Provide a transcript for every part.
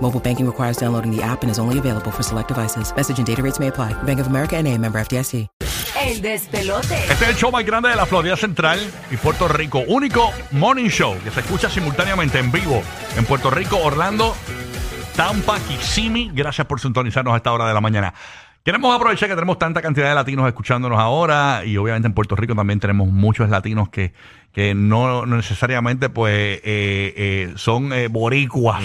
Mobile banking requires downloading the app and is only available for select devices. Message and data rates may apply. Bank of America and a member FDIC. El despelote. Este es el show más grande de la Florida Central y Puerto Rico. Único morning show que se escucha simultáneamente en vivo en Puerto Rico, Orlando, Tampa, Kissimmee. Gracias por sintonizarnos a esta hora de la mañana. Queremos aprovechar que tenemos tanta cantidad de latinos escuchándonos ahora y obviamente en Puerto Rico también tenemos muchos latinos que, que no necesariamente pues eh, eh, son eh, boricuas.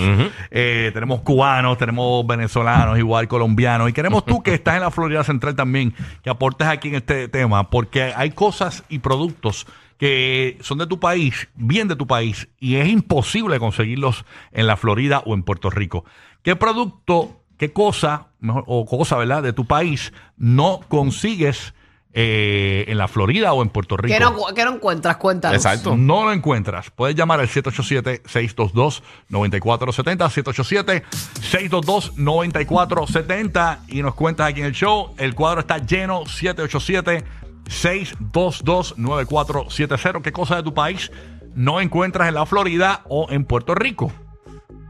Eh, tenemos cubanos, tenemos venezolanos, igual colombianos. Y queremos tú que estás en la Florida Central también, que aportes aquí en este tema, porque hay cosas y productos que son de tu país, bien de tu país, y es imposible conseguirlos en la Florida o en Puerto Rico. ¿Qué producto qué cosa, mejor, o cosa, ¿verdad?, de tu país no consigues eh, en la Florida o en Puerto Rico. ¿Qué no, qué no encuentras? Cuéntanos. Exacto. No lo encuentras. Puedes llamar al 787-622-9470. 787-622-9470 y nos cuentas aquí en el show. El cuadro está lleno. 787-622-9470. ¿Qué cosa de tu país no encuentras en la Florida o en Puerto Rico?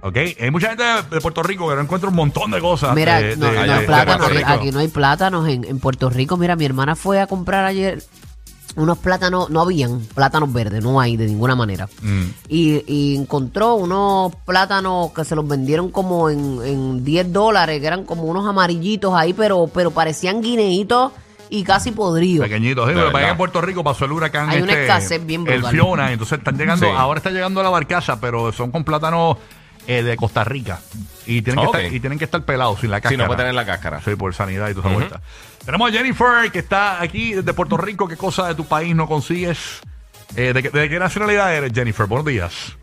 ¿Ok? Hay mucha gente de Puerto Rico que no encuentra un montón de cosas. Mira, de- no, de- no de- hay de plátanos. Aquí no hay plátanos en, en Puerto Rico. Mira, mi hermana fue a comprar ayer unos plátanos, no habían plátanos verdes, no hay de ninguna manera. Mm. Y, y encontró unos plátanos que se los vendieron como en, en 10 dólares, que eran como unos amarillitos ahí, pero, pero parecían guineitos y casi podridos. Pequeñitos, sí, pero verdad. en Puerto Rico pasó el huracán. Hay una este, escasez bien El brutal. Fiona, entonces están llegando, Sí. ahora está llegando la barcaza, pero son con plátanos eh, de Costa Rica. Y tienen, Ok. que estar, y tienen que estar pelados sin la cáscara. no puede tener la cáscara. Sí, por sanidad y toda esa vuelta. Tenemos a Jennifer, que está aquí desde Puerto Rico. ¿Qué cosa de tu país no consigues? Eh, ¿de, qué, de qué nacionalidad eres, Jennifer? Buenos días.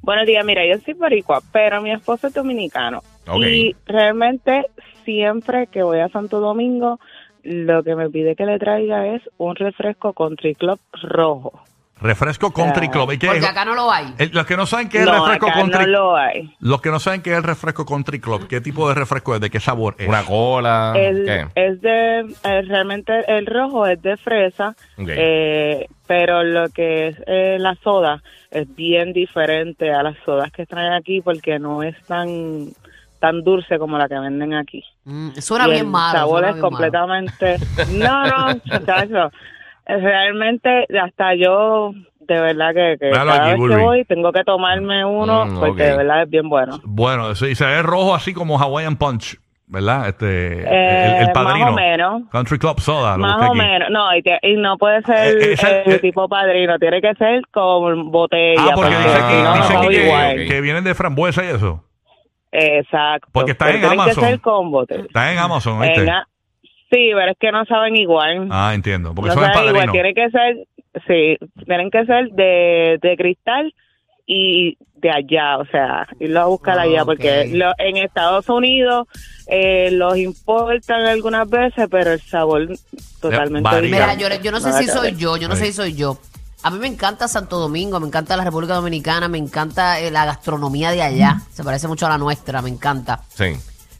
Buenos días, mira, yo soy boricua, pero mi esposo es dominicano. Ok. Y realmente siempre que voy a Santo Domingo, lo que me pide que le traiga es un refresco Country Club rojo. Refresco Country. Club. ¿Y qué Porque es? acá no lo hay. El- los que no saben qué es el no, refresco acá Country no lo hay. Los que no saben qué es el refresco Country Club, ¿qué tipo de refresco es? ¿De qué sabor es? Una cola. El- ¿Qué? es de, eh, realmente el rojo es de fresa, Ok. eh, pero lo que es eh, la soda es bien diferente a las sodas que traen aquí porque no es tan tan dulce como la que venden aquí. Mm, suena Y bien el malo. sabor suena es bien malo. completamente. No, no, muchacho. Realmente, hasta yo, de verdad que, que cada aquí, vez que voy tengo que tomarme uno Mm, porque ok. de verdad es bien bueno. Bueno, sí, se ve rojo así como Hawaiian Punch, ¿verdad? Este, Eh, el, el padrino. Más o menos. Country Club Soda. lo Más busqué o aquí. menos. No, y, te- y no puede ser Eh, esa- eh, eh, tipo padrino, tiene que ser con botella. Ah, porque dice si aquí, no, no dice sabe aquí que, igual. que vienen de frambuesa y eso. Exacto. Porque está pero en Amazon. que ser con botella. Está en Amazon, ¿viste? En a- sí, pero es que no saben igual. Ah, entiendo. Porque no son saben igual, tiene que ser, sí, tienen que ser de, de cristal y de allá, o sea, irlo a buscar Ah, allá, ok. porque lo- en Estados Unidos eh, los importan algunas veces, pero el sabor totalmente. Mira, yo, yo no sé si soy yo, yo no sé si soy yo. A mí me encanta Santo Domingo, me encanta la República Dominicana, me encanta eh, la gastronomía de allá. Se parece mucho a la nuestra, me encanta. Sí.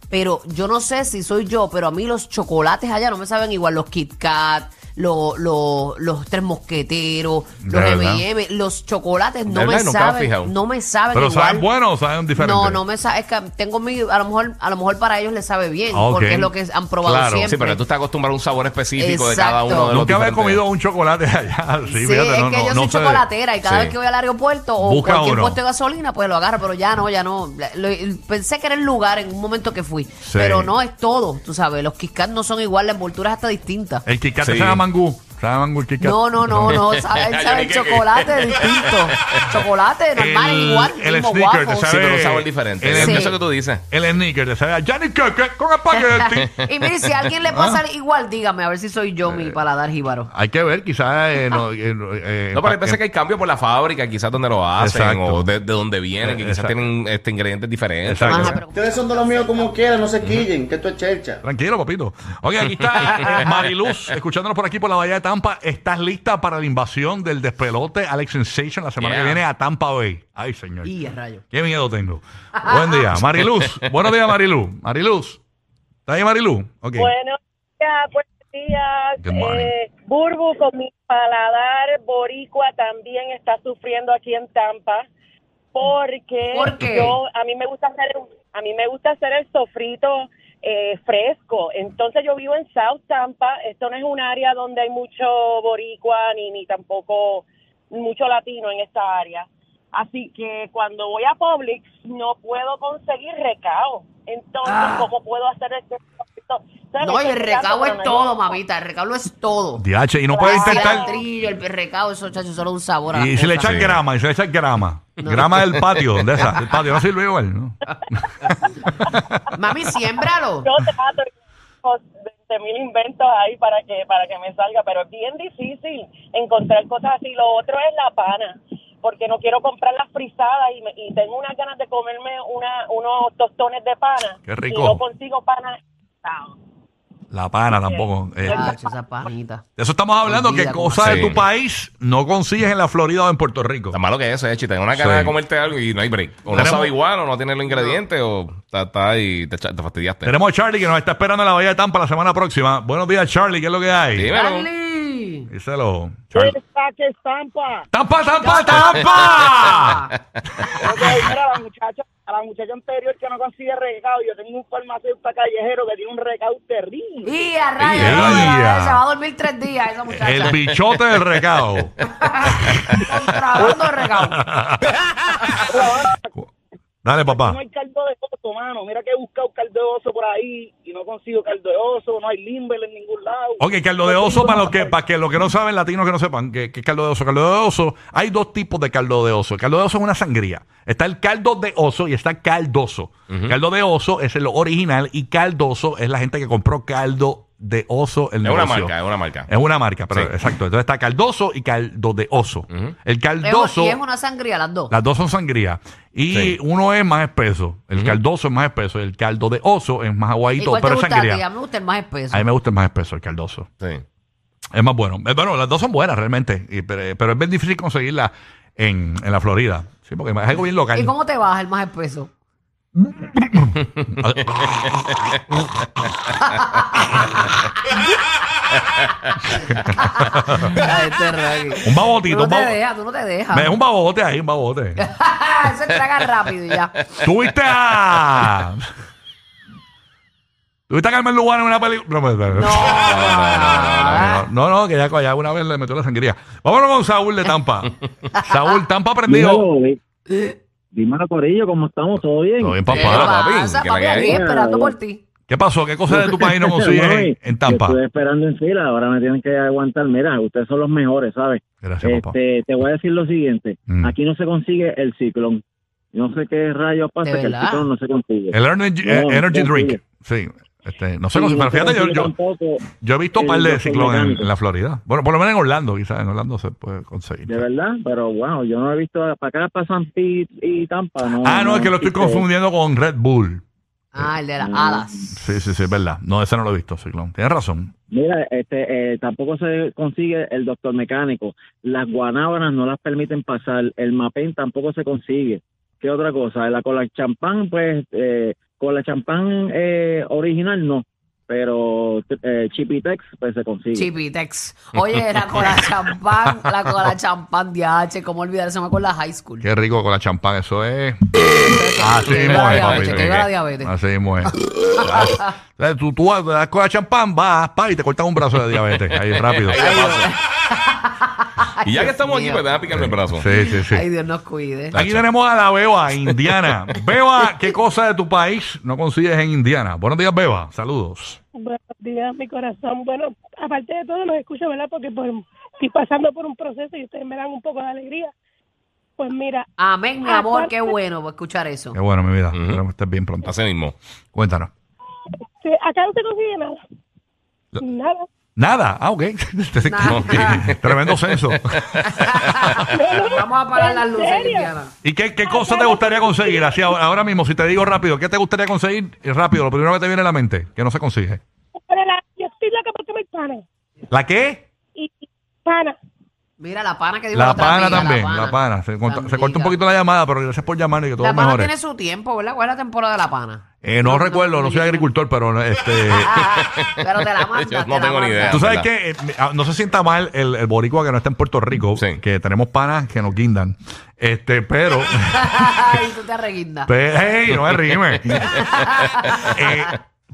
Pero yo no sé si soy yo, pero a mí los chocolates allá no me saben igual. Los Kit Kat, lo- lo- los tres mosqueteros, De los verdad. M&M, los chocolates no ¿De me verdad? Nunca me he saben, no me saben Pero igual. saben buenos o saben diferentes. No, no me sabe, es que tengo mi, a lo mejor, a lo mejor para ellos les sabe bien, Ah, ok. porque es lo que han probado Claro. siempre. Sí, pero tú estás acostumbrado a un sabor específico de Exacto. cada uno de los Nunca había diferentes- comido un chocolate allá. Sí, Sí, fíjate, es no, que no, yo no soy sé. chocolatera y cada Sí. vez que voy al aeropuerto o Busca cualquier uno. puesto de gasolina, pues lo agarro, pero ya no, ya no. Lo- pensé que era el lugar en un momento que fui, Sí. pero no es todo, tú sabes, los Kit Kat no son igual, la envoltura es hasta distinta. El Kit Kat Sí. se llama el Kit Kat. No, no, no, no, sabe, Yo sabe el chocolate distinto. Chocolate normal, El- igual, el mismo sneaker, guapo. te Sí, pero un sabe- sabor diferente. el- eso que tú dices. El sneaker, te sabe a Johnny Cocker con espagueti. Y mire, si a alguien le Ah. pasa igual, dígame, a ver si soy yo Eh. mi paladar jíbaro. Hay que ver, quizás. Eh, no, eh, eh, No, pero hay veces que hay cambios por la fábrica, quizás donde lo hacen Exacto. o de, de dónde vienen, que quizás Exacto. tienen este, ingredientes diferentes. Exacto. Ajá, pero- Ustedes son de los míos como quieran, no se quillen, que esto es chercha. Tranquilo, papito. Oye, aquí está eh, Mariluz, escuchándonos por aquí por la de Tampa. ¿Estás lista para la invasión del despelote Alex Sensation la semana Yeah. que viene a Tampa Bay? Ay, señor. Y a rayo. Qué miedo tengo. Buen día. Mariluz. Buenos días, Mariluz. Mariluz. ¿Está ahí, Mariluz? Ok. Buenos días, buenos días. Morning. Eh, Burbu con mi paladar boricua también está sufriendo aquí en Tampa porque ¿Por qué? yo a mí me gusta hacer a mí me gusta hacer el sofrito eh, fresco. Entonces yo vivo en South Tampa. Esto no es un área donde hay mucho boricua ni ni tampoco mucho latino en esta área. Así que cuando voy a Publix no puedo conseguir recao. Entonces, Ah. ¿cómo puedo hacer este No, y el quedando, es todo, mamita. El recado es todo. DH, y no puedes El intentar. cilantrillo, el recado, eso, chacho, solo un sabor a Y si le Sí. grama, y si le echan grama. Grama del patio, de esa. El patio no sirve igual, ¿no? Mami, siémbralo. Yo con 20 mil inventos ahí para que para que me salga, pero es bien difícil encontrar cosas así. Lo otro es la pana, porque no quiero comprar las frisadas y, me- y tengo unas ganas de comerme una, unos tostones de pana. Qué rico. Y no consigo pana. La pana tampoco. Eh, Chacho, esa panita. de eso estamos hablando, que Olvida cómo cosas de Sí. tu país no consigues en la Florida o en Puerto Rico. Tan malo que es eso, Echi. Tengo una ganas Sí. de comerte algo y no hay break. O no Tenemos- sabe igual, o no tiene los ingredientes, o está, está ahí, te, echa- te fastidiaste. Tenemos a Charlie que nos está esperando en la Bahía de Tampa la semana próxima. Buenos días, Charlie, ¿qué es lo que hay? Dímelo. Díselo. Charlie. que estampa! ¡Tampa, tampa, tampa! Mira, la muchacha, a la muchacha anterior que no consigue recado, yo tengo un farmacéutico callejero que tiene un recado terrible. Y a rayos, se va a dormir tres días esa muchacha. El bichote del recado. Contrabando de recado. Dale, papá. No hay caldo de oso, mano. Mira que he buscado caldo de oso por ahí y no consigo caldo de oso, no hay limber en ningún lado. Ok, caldo de oso, para los que, para que los que no saben, latinos que no sepan, ¿qué, qué es caldo de oso? Caldo de oso, hay dos tipos de caldo de oso. El caldo de oso es una sangría. Está el caldo de oso y está el caldoso. Caldo de oso es el original y caldoso es la gente que compró caldo de oso el Es una marca, es una marca. Es una marca, pero Sí. exacto. Entonces está caldoso y caldo de oso. El caldoso, Y es una sangría las dos. las dos son sangría. Y Sí. uno es más espeso. El caldoso es más espeso. El caldo de oso es más ¿Y aguadito, cuál te pero es gusta a ti? sangría. A mí me gusta el más espeso. A mí me gusta el más espeso, el caldoso. Sí. Es más bueno. Eh, Bueno, las dos son buenas realmente, y- pero, pero es bien difícil conseguirla en, en la Florida. Sí, porque es algo bien local. ¿Y cómo te vas el más espeso? Este. Un babotito. Tú no un te babo- dejas, tú no te dejas. Ve, un babote ahí, un babote. Eso traga rápido y ya. ¿Tuviste a... ¿Tuviste a Carmen Lugano en una película? No, no, no, no, no, no, que ya, ya una vez le metió la sangría. Vámonos con Saúl de Tampa. Saúl, Tampa prendido. Dímelo, Corillo, ¿cómo estamos? ¿Todo bien? Todo bien, ¿Qué papá. papi? pasa, ¿Qué la papi? hay? Aquí esperando por ti. ¿Qué pasó? ¿Qué cosas de tu país no consigues en, en Tampa? Estuve esperando en fila, ahora me tienen que aguantar. Mira, ustedes son los mejores, ¿sabes? Gracias, papá. Este, te voy a decir lo siguiente. Mm. Aquí no se consigue el ciclón. No sé qué rayos pasa ¿De que el ciclón no se consigue. El Energy, No, no energy consigue. Drink. Sí. Este, no sé, Sí, no sé, pero fíjate, yo, consigue yo, tampoco, yo he visto un el par de doctor ciclones en, la Florida. Bueno, por lo menos en Orlando, quizás en Orlando se puede conseguir. de verdad, pero wow, yo no he visto para acá, para San Pete y Tampa. No, Ah, no, es que lo estoy confundiendo con Red Bull. Ah, el de las Mm. alas. Sí, sí, sí, es verdad. No, ese no lo he visto, Ciclón. Tienes razón. Mira, este, eh, tampoco se consigue el doctor mecánico. Las guanábanas no las permiten pasar. El mapén tampoco se consigue. ¿Qué otra cosa? La cola champán, pues, eh, con la champán eh, original no. pero eh, Chipitex pues se consigue. Chipitex. Oye, la cola champán, la cola champán de H, ¿cómo olvidarse? Me acuerdo de la high school. Qué rico con la champán, eso es. Así mismo es, papi. diabetes, que viva la diabetes. Así mismo es. Ah, tú, tú das con la champán, vas, pa, y te cortas un brazo de diabetes. Ahí rápido. Y ya que estamos aquí, pues déjame picarme el brazo. Sí, sí, sí. Ay, Dios nos cuide. Aquí tenemos a la Beba, Indiana. Beba, ¿qué cosa de tu país no consigues en Indiana? Buenos días, Beba. Saludos. Buenos días, mi corazón. Bueno, aparte de todo, los escucho, ¿verdad? Porque por, estoy pasando por un proceso y ustedes me dan un poco de alegría. Pues mira, Amén, mi amor, Aparte- qué bueno escuchar eso. Qué bueno, mi vida. Espero que estés bien pronto. Así mismo. Cuéntanos. sí, acá no se consigue nada. Lo- Nada. Nada. Ah, ok. Nada. Tremendo censo. Vamos a apagar las ¿En luces. ¿Y qué, qué cosa te gustaría conseguir? Así ahora, ahora mismo, si te digo rápido, ¿qué te gustaría conseguir? Eh, Rápido, lo primero que te viene a la mente, que no se consigue. Pero la, yo estoy loca porque me pana. ¿La qué? Y y pana. Mira, la pana que dijo La otra pana amiga, también, la pana. Se, corta- La se corta un poquito la llamada, pero gracias por llamar y que todo La pana mejore. tiene su tiempo, ¿verdad? ¿Cuál es la temporada de la pana? Eh, no, recuerdo, no soy agricultor, pero este... Ah, pero te la manda. Yo no la tengo ni idea. Tú sabes que eh, ah, no se sienta mal el, el boricua que no está en Puerto Rico, Sí. que tenemos panas que nos guindan. Este, pero... Ay, tú te arreguindas. Pe- hey, no me rime. Eh,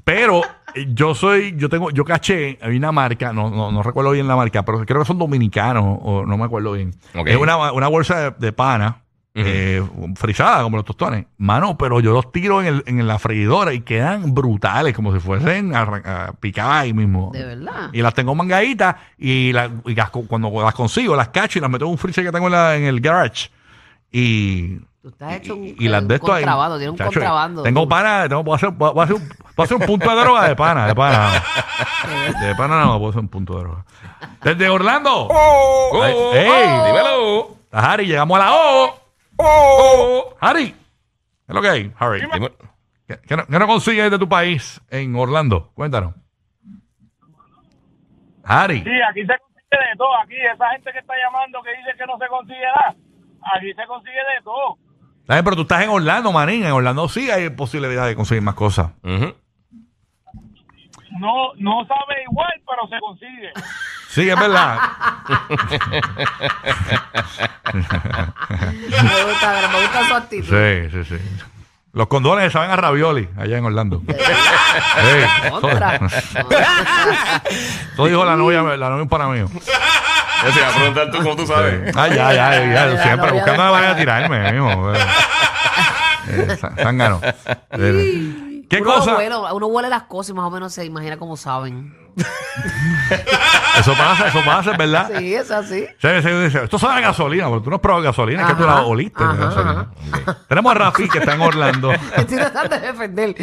pero eh, yo soy, yo tengo, yo caché, hay una marca, no, no, no recuerdo bien la marca, pero creo que son dominicanos, o no me acuerdo bien. Es una, una bolsa de, de pana. Ujú. eh, frisada como los tostones mano pero yo los tiro en, el, en la freidora y quedan brutales como si fuesen a, a picar ahí mismo De verdad. y las tengo mangaditas y, la- y las cuando las consigo las cacho y las meto en un freezer que tengo en, la- en el garage y Tú estás hecho un, y, y las un de esto ahí. contrabando, tiene un Chacho, contrabando. Tengo pana, tengo, puedo, hacer, puedo, hacer un, puedo hacer un punto de droga de pana, de pana. De pana no, puedo hacer un punto de droga. Desde Orlando. ¡Oh! Ay, oh, ey. oh, Dímelo. Harry, llegamos a la O. ¡Oh! Harry. ¿Qué es lo que hay, Harry? Dime- ¿Qué, qué no, qué no consigues de tu país en Orlando? Cuéntanos. Harry. Sí, aquí se consigue de todo. Aquí, esa gente que está llamando que dice que no se consigue nada, aquí se consigue de todo. Está bien, pero tú estás en Orlando, manín. En Orlando sí hay posibilidad de conseguir más cosas. Ujú. No, no sabe igual, pero se consigue. Sí, es verdad. Me gusta, me gusta su actitud. Sí, sí, sí. Los condones saben a ravioli allá en Orlando. Sí, Contra. Eso dijo la novia, la novia un pana mío. Yo te iba a preguntar tú cómo tú sabes. Ah, ya, ya, ya, La siempre novia buscando de- la manera de tirarme mismo. Eh, zá- zángano. ¿Qué uno cosa? Huele, uno huele las cosas y más o menos se imagina cómo saben. Eso pasa, eso pasa, es verdad. Sí, es así. Sí, sí, sí. Esto sabe a gasolina, porque tú no has probado gasolina, es que tú la Ajá, oliste. de ajá, gasolina. Tenemos a Rafi, que está en Orlando. Estoy tratando de defender.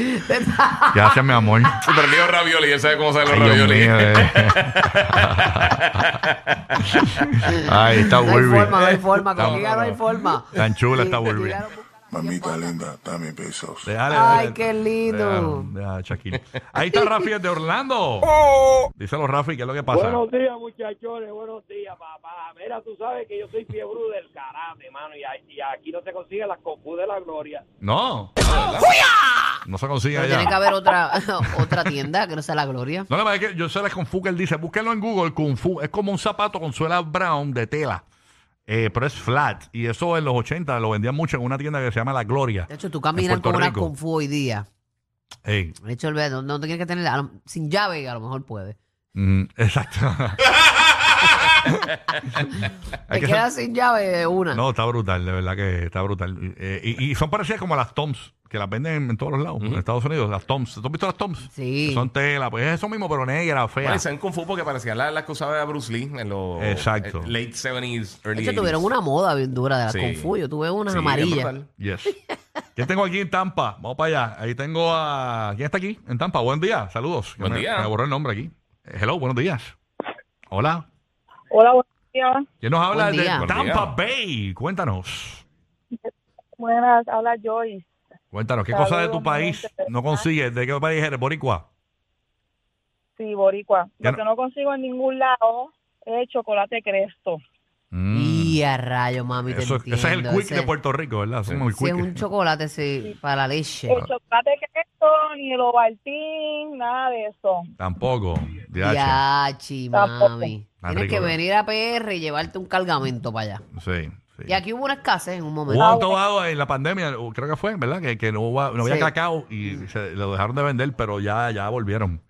Gracias, mi amor. Pero el mío ravioli él sabe cómo saben los Ay, ravioli. mío, eh. Ay, está No hay Burby. forma, no hay forma. Con no hay forma. Tan chula está Burby. No- Mamita linda, dame besos. Déjale, Ay, déjale. qué lindo. Deja, deja, Shaquille. Ahí está Rafi de Orlando. Díselo, Rafi, ¿qué es lo que pasa? Buenos días, muchachones. Buenos días, papá. Mira, tú sabes que yo soy fiebre del karate, mano. Y, y aquí no se consigue las confus de la gloria. No. No se consigue Pero allá. tiene que haber otra, otra tienda que no sea la gloria. No, verdad es que yo sé la Kung Fu que él dice. Búsquenlo en Google. Kung Fu es como un zapato con suela brown de tela. Eh, pero es flat. Y eso en los 80 lo vendían mucho en una tienda que se llama La Gloria. De hecho, tú caminas con una. Kung Fu hoy día. De hecho, no, no tienes que tener sin llave, a lo mejor puede. mm, exacto. Te que quedas sin llave de una. No, está brutal, de verdad que está brutal. Eh, y, y son parecidas como a las Toms, que las venden en todos los lados, en Estados Unidos, las Toms. ¿Tú has visto las Toms? Sí. Que son tela, pues es eso mismo, pero negra, fea. Bueno, y saben Kung Fu porque parecían las, las que usaba Bruce Lee en los Exacto. eh, late 70s, De early hecho, 80s. tuvieron una moda bien dura de las Sí. Kung Fu. Yo tuve unas Sí, amarillas. Yes. ¿Quién tengo aquí en Tampa? Vamos para allá. Ahí tengo a... ¿Quién está aquí en Tampa? Buen día, saludos. Buen me, día. Me borró el nombre aquí. Hello, buenos días. Hola. Hola, buenos días. ¿Quién nos habla Buen de día. Buen Tampa día. Bay? Cuéntanos. Buenas, habla Joyce. Cuéntanos, ¿qué cosa de tu país no consigues? ¿De qué país eres? ¿Boricua? Sí, Boricua. Ya Lo no- que no consigo en ningún lado es chocolate cresto. Mm. Y a rayo, mami, te Eso- ese es el quick de Ese- Puerto Rico, ¿verdad? Somos el Sí, es un chocolate sí, para la leche. El chocolate queso, ni el ovaltín, nada de eso. Tampoco. DH. Yachi, Tampoco. mami. Está Tienes rico, que venir a PR y llevarte un cargamento para allá. Sí, sí. Y aquí hubo una escasez en un Hubo momento. un tobado en la pandemia, o creo que fue, ¿verdad? Que, que no, hubo- no había Sí. cacao y se lo dejaron de vender, pero ya, ya volvieron.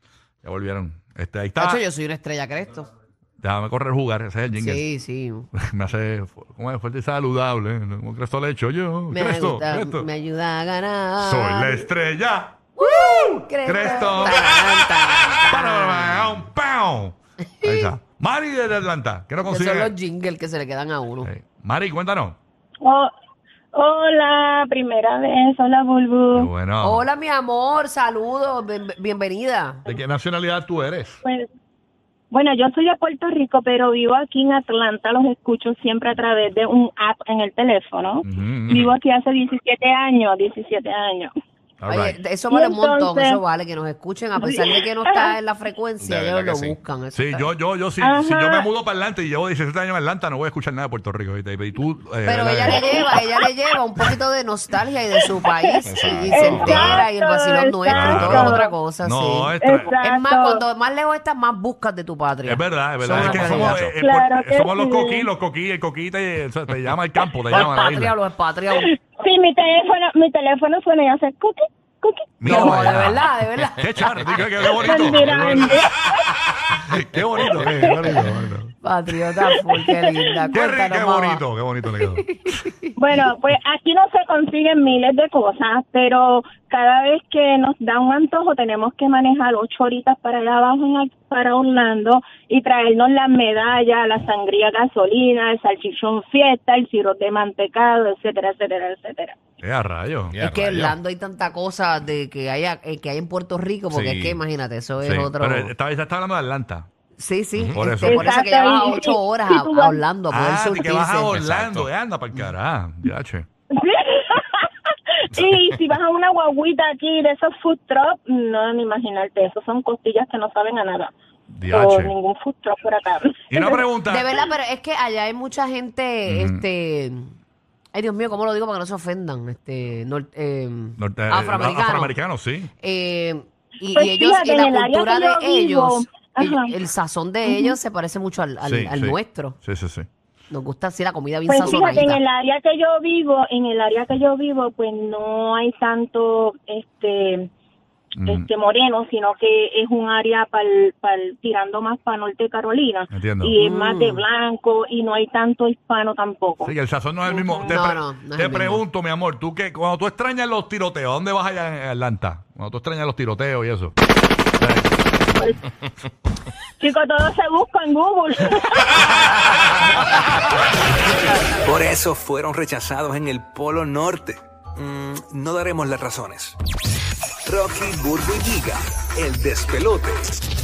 Ya volvieron. Este, ahí está. Tacho, yo soy una estrella cresto. Déjame correr jugar, ese es el jingle. Sí, sí. Me hace ¿cómo es? fuerte y saludable. Como Cresto le he hecho yo. Me, Cresto, gusta- Cresto. me ayuda a ganar. Soy la estrella. Cresto. Cresto. Pam. Ahí está. Mari de Atlanta. ¿Qué no Que consigue? son los jingles que se le quedan a uno. Eh, Mari, cuéntanos. Oh, hola, primera vez. Hola, Bulbu. bueno. Hola, mi amor. Saludos. bien- bienvenida. ¿De qué nacionalidad tú eres? Pues, bueno, yo soy de Puerto Rico, pero vivo aquí en Atlanta. Los escucho siempre a través de un app en el teléfono. Vivo aquí hace 17 años, 17 años. All Oye, right. eso vale un montón, eso vale, que nos escuchen, a pesar de que no está en la frecuencia, ellos lo sí. buscan. eso Sí, está- yo, yo, yo, si, si yo me mudo para Atlanta y llevo 17 años en Atlanta, no voy a escuchar nada de Puerto Rico. ¿viste? Y tú, eh, Pero ¿verdad ella le lleva, ella le lleva un poquito de nostalgia y de su país y, y se entera y el vacilón nuestro y es otra cosa, No, sí. es, más, cuando más lejos estás, más buscas de tu patria. es verdad, es verdad. Son Es que una somos, realidad. eh, Claro por- que somos los coquí, los coquí, el coquí te, llama el campo, te Los llama la expatriados, los expatriados. Sí, mi teléfono, mi teléfono suena y hace cookie, cookie. No, de verdad, de verdad. Qué qué, qué- qué bonito. Qué bonito, qué bonito, qué, bonito, bonito. Patriota full, qué linda. Qué, rico, Cuéntanos, qué mamá. bonito, qué bonito le quedó. Bueno, pues aquí no se consiguen miles de cosas, pero cada vez que nos da un antojo tenemos que manejar ocho horitas para allá abajo en, para Orlando y traernos las medallas, la sangría gasolina, el salchichón fiesta, el sirope de mantecado, etcétera, etcétera, etcétera. Eh, a rayo. Ya, Es que rayos. Orlando hay tanta cosa de que hay, eh, que hay en Puerto Rico, porque Sí. es que imagínate, eso es Sí, otro. Pero esta vez está hablando de Atlanta. Sí, sí. Por este, eso. por eso que ya Exacto, vas a y- ocho horas y a, tú a Orlando a poder Ah, de que surtirse. vas a Orlando. Exacto. Eh, anda para el carajo. Ya, che. y si vas a una guaguita aquí de esos food truck, no, ni imaginarte, esos son costillas que no saben a nada. O ningún food truck por acá. Y una pregunta. De verdad, pero es que allá hay mucha gente, este... Ay, Dios mío, ¿cómo lo digo para que no se ofendan? Este, nor- eh, Norte- eh, afroamericanos. afroamericanos, sí. Eh, y, Pues y ellos, fíjate, y la cultura de ellos, el, el sazón de ellos se parece mucho al, al- Sí, al sí. nuestro. Sí, sí, sí. Nos gusta así la comida bien Pues fíjate, en el área que yo vivo, en el área que yo vivo, pues no hay tanto este Mm, este moreno, sino que es un área pa'l, pa'l- tirando más para norte de Carolina Entiendo. y es más de Mm. blanco y no hay tanto hispano tampoco. Sí, el sazón no es el mismo. Te, No, pre- no, no es te el mismo. pregunto, mi amor, tú que cuando tú extrañas los tiroteos, ¿a dónde vas allá en Atlanta? Cuando tú extrañas los tiroteos y eso. Chicos, todo se busca en Google. Por eso fueron rechazados en el Polo Norte. Mm, no daremos las razones. Rocky, Burbu el despelote.